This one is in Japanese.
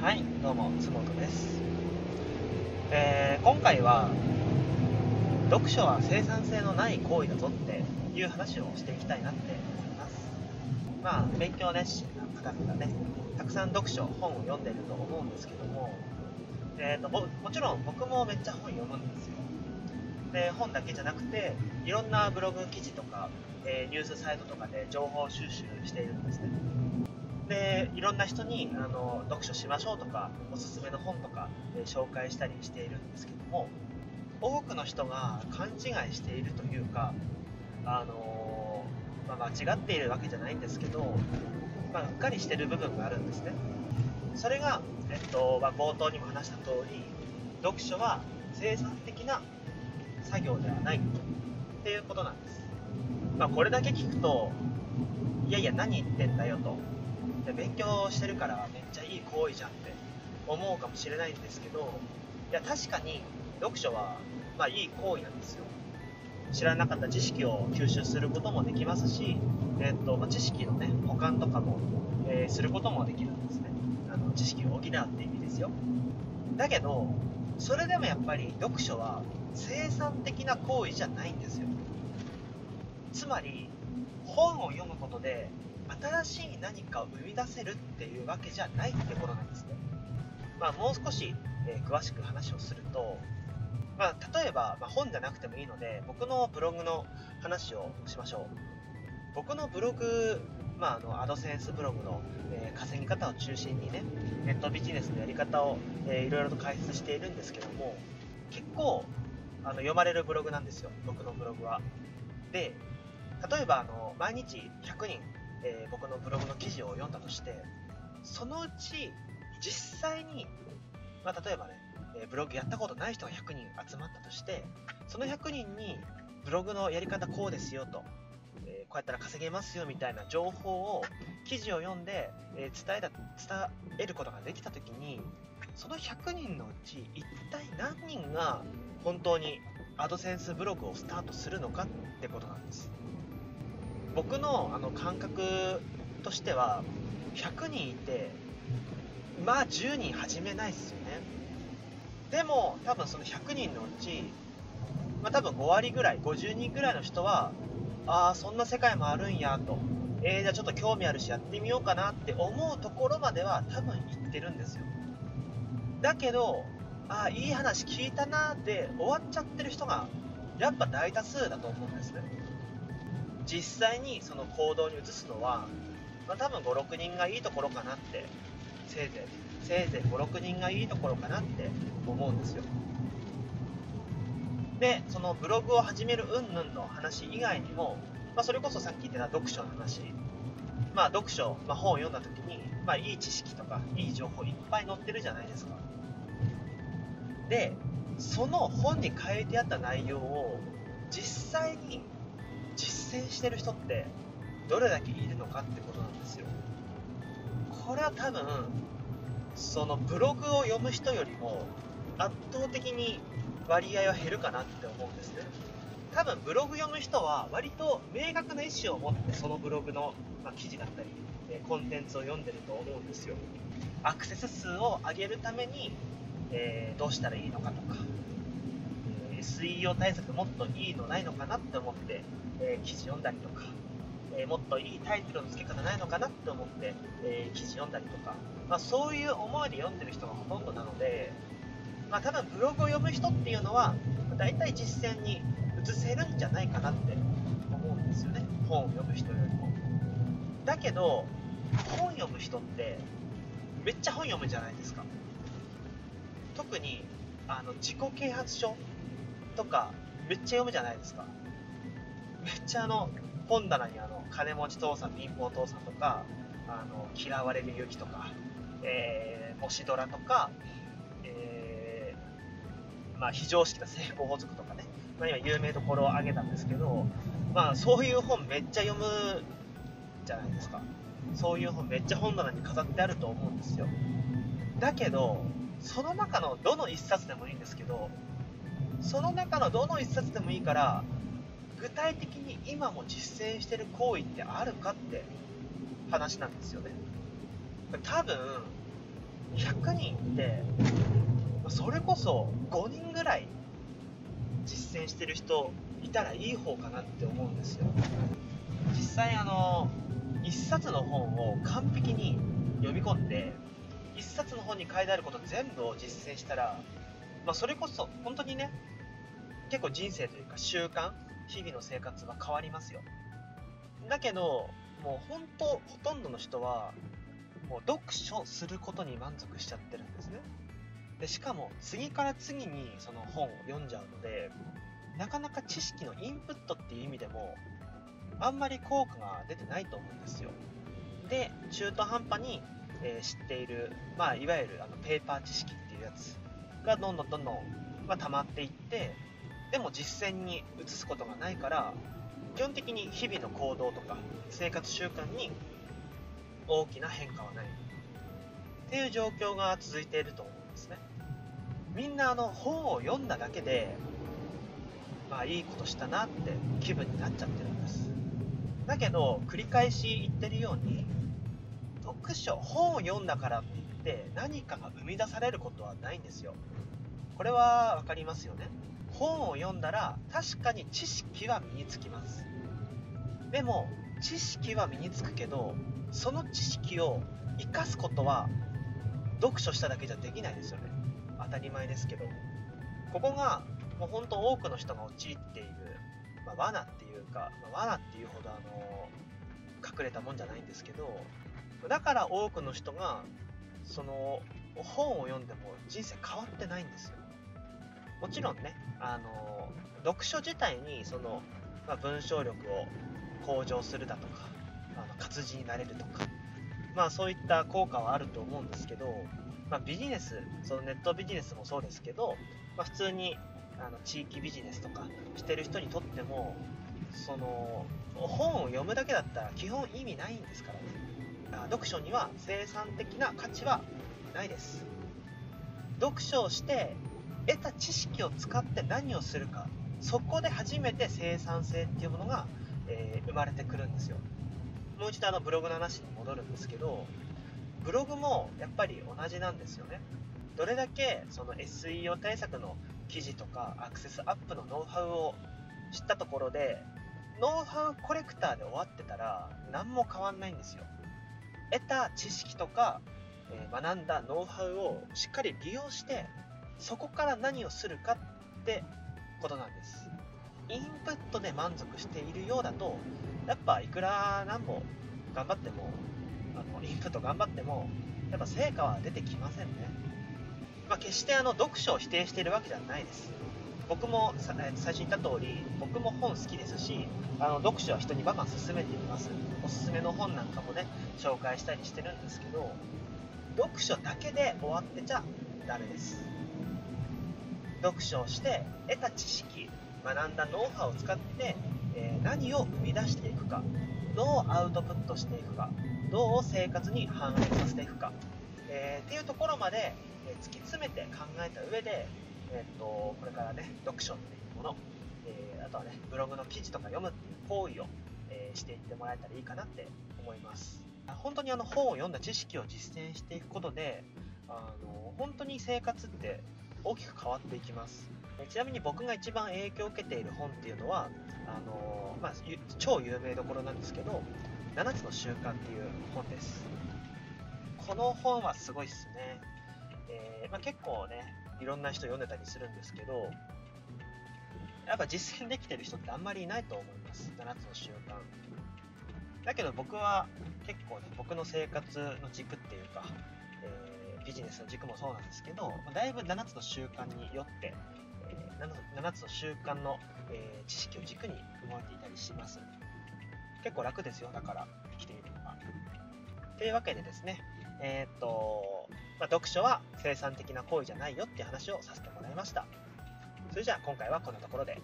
はい、どうも、つもとです。えー今回は、読書は生産性のない行為だぞっていう話をしていきたいなって思います。まあ、勉強熱心な方々ね、たくさん読書、本を読んでると思うんですけども、えーとぼもちろん僕もめっちゃ本読むんですよ。で、本だけじゃなくて、いろんなブログ記事とか、えーニュースサイトとかで情報収集しているんですね。でいろんな人にあの読書しましょうとかおすすめの本とか、え紹介したりしているんですけども多くの人が勘違いしているというか、あのまあ、間違っているわけじゃないんですけど、まあ、うっかりしてる部分があるんですね。それが、えっとまあ、冒頭にも話した通り読書は生産的な作業ではないっていうことなんです、まあ、これだけ聞くといやいや何言ってんだよと。で勉強してるからめっちゃいい行為じゃんって思うかもしれないんですけどいや確かに読書はまあいい行為なんですよ。知らなかった知識を吸収することもできますし、えっとまあ知識のね保管とかも、えーすることもできるんですね。あの知識を補うって意味ですよ。だけどそれでもやっぱり読書は生産的な行為じゃないんですよ。つまり本を読むことで新しい何かを生み出せるっていうわけじゃないってことなんですね。まあ、もう少し、えー詳しく話をすると、まあ、例えば、まあ、本じゃなくてもいいので僕のブログの話をしましょう。僕のブログ、まあ、あのアドセンスブログの、えー稼ぎ方を中心にねネットビジネスのやり方を、えーいろいろと解説しているんですけども結構あの読まれるブログなんですよ僕のブログは。で例えばあの毎日100人えー僕のブログの記事を読んだとしてそのうち実際に、まあ、例えばね、えーブログやったことない人が100人集まったとしてその100人にブログのやり方こうですよと、えーこうやったら稼げますよみたいな情報を記事を読んで、え伝えた伝えることができた時にその100人のうち一体何人が本当にアドセンスブログをスタートするのかってことなんです。僕のあの感覚としては100人いてまあ10人始めないっすよね。でも多分その100人のうち、まあ、多分5割ぐらい50人ぐらいの人はああそんな世界もあるんやと。えー、じゃあちょっと興味あるしやってみようかなって思うところまでは多分行ってるんですよ。だけどああいい話聞いたなーで終わっちゃってる人がやっぱ大多数だと思うんです。ね実際にその行動に移すのは、まあ、多分56人がいいところかなってせいぜいせいぜい56人がいいところかなって思うんですよ。でそのブログを始める云々の話以外にも、まあ、それこそさっき言ってた読書の話。まあ読書、まあ、本を読んだ時に、まあ、いい知識とかいい情報いっぱい載ってるじゃないですか。でその本に書いてあった内容を実際に実践してる人ってどれだけいるのかってことなんですよ。これは多分そのブログを読む人よりも圧倒的に割合は減るかなって思うんですね。多分ブログ読む人は割と明確な意思を持ってそのブログの、ま記事だったりえコンテンツを読んでると思うんですよ。アクセス数を上げるために、えーどうしたらいいのかとか、えー SEO 対策もっといいのないのかなって思って、えー記事読んだりとか、えーもっといいタイトルの付け方ないのかなって思って、え記事読んだりとか、まあ、そういう思いで読んでる人がほとんどなので、まあ、多分ブログを読む人っていうのは大体実践に移せるんじゃないかなって思うんですよね。本を読む人よりも。だけど本読む人ってめっちゃ本読むじゃないですか。特にあの自己啓発書とかめっちゃ読むじゃないですか。めっちゃあの本棚にあの金持ち父さん貧乏父さんとかあの嫌われる勇気とか、えー、模試ドラとか、えーまあ、非常識な成功法則とかね、まあ、今有名どころを挙げたんですけど、まあ、そういう本めっちゃ読むじゃないですか。そういう本めっちゃ本棚に飾ってあると思うんですよ。だけどその中のどの一冊でもいいんですけどその中のどの一冊でもいいから具体的に今も実践してる行為ってあるかって話なんですよね。多分100人ってそれこそ5人ぐらい実践してる人いたらいい方かなって思うんですよ。実際あの1冊の本を完璧に読み込んで1冊の本に書いてあること全部を実践したら、まあ、それこそ本当にね結構人生というか習慣日々の生活は変わりますよ。だけどもう本当ほとんどの人はもう読書することに満足しちゃってるんですね。でしかも次から次にその本を読んじゃうのでなかなか知識のインプットっていう意味でもあんまり効果が出てないと思うんですよ。で中途半端に、えー、知っている、まあ、いわゆるあのペーパー知識っていうやつ。がどんどんどんどん、まあ、溜まっていってでも実践に移すことがないから基本的に日々の行動とか生活習慣に大きな変化はない。っていう状況が続いていると思うんですね。みんなあの本を読んだだけでまあいいことしたなって気分になっちゃってるんです。だけど繰り返し言ってるように読書本を読んだからってて何かが生み出されることはないんですよ。これは分かりますよね。本を読んだら確かに知識は身につきます。でも知識は身につくけどその知識を生かすことは読書しただけじゃできないですよね。当たり前ですけど。ここがもう本当多くの人が陥っている、まあ、罠っていうか、まあ、罠っていうほどあの隠れたもんじゃないんですけどだから多くの人がその本を読んでも人生変わってないんですよ。もちろんねあの読書自体にその、まあ、文章力を向上するだとかあの活字になれるとかまあそういった効果はあると思うんですけど、まあ、ビジネスそのネットビジネスもそうですけど、まあ、普通にあの地域ビジネスとかしてる人にとってもその本を読むだけだったら基本意味ないんですからね。読書には生産的な価値はないです。読書をして得た知識を使って何をするかそこで初めて生産性っていうものが、えー、生まれてくるんですよ。もう一度あのブログの話に戻るんですけどブログもやっぱり同じなんですよね。どれだけその SEO 対策の記事とかアクセスアップのノウハウを知ったところでノウハウコレクターで終わってたら何も変わんないんですよ。得た知識とか、えー、学んだノウハウをしっかり利用してそこから何をするかってことなんです。インプットで満足しているようだとやっぱいくら何も頑張ってもあのインプット頑張ってもやっぱ成果は出てきませんね、まあ、決してあの読書を否定しているわけではないです。僕も最初に言った通り僕も本好きですしあの読書は人にバカン勧めています。おすすめの本なんかもね紹介したりしてるんですけど読書だけで終わってちゃダメです。読書をして得た知識学んだノウハウを使って、えー、何を生み出していくかどうアウトプットしていくかどう生活に反映させていくか、えー、っていうところまで、突き詰めて考えた上で、えー、っとこれからね読書っていうもの、えー、あとはねブログの記事とか読むっていう行為を、えしていってもらえたらいいかなって思います。本当にあの本を読んだ知識を実践していくことであの本当に生活って大きく変わっていきます。ちなみに僕が一番影響を受けている本っていうのはあの、まあ、超有名どころなんですけど「7つの習慣」っていう本です。この本はすごいっすね、えー、まあ、結構ねいろんな人読んでたりするんですけどやっぱ実践できてる人ってあんまりいないと思います7つの習慣だけど僕は結構ね僕の生活の軸っていうか、えービジネスの軸もそうなんですけど、だいぶ7つの習慣によって、えー、7つの習慣の、えー、知識を軸に動いていたりします。結構楽ですよ、だから生きているのが。というわけでですね、えー、っと、まあ、読書は生産的な行為じゃないよって話をさせてもらいました。それじゃあ今回はこんなところで。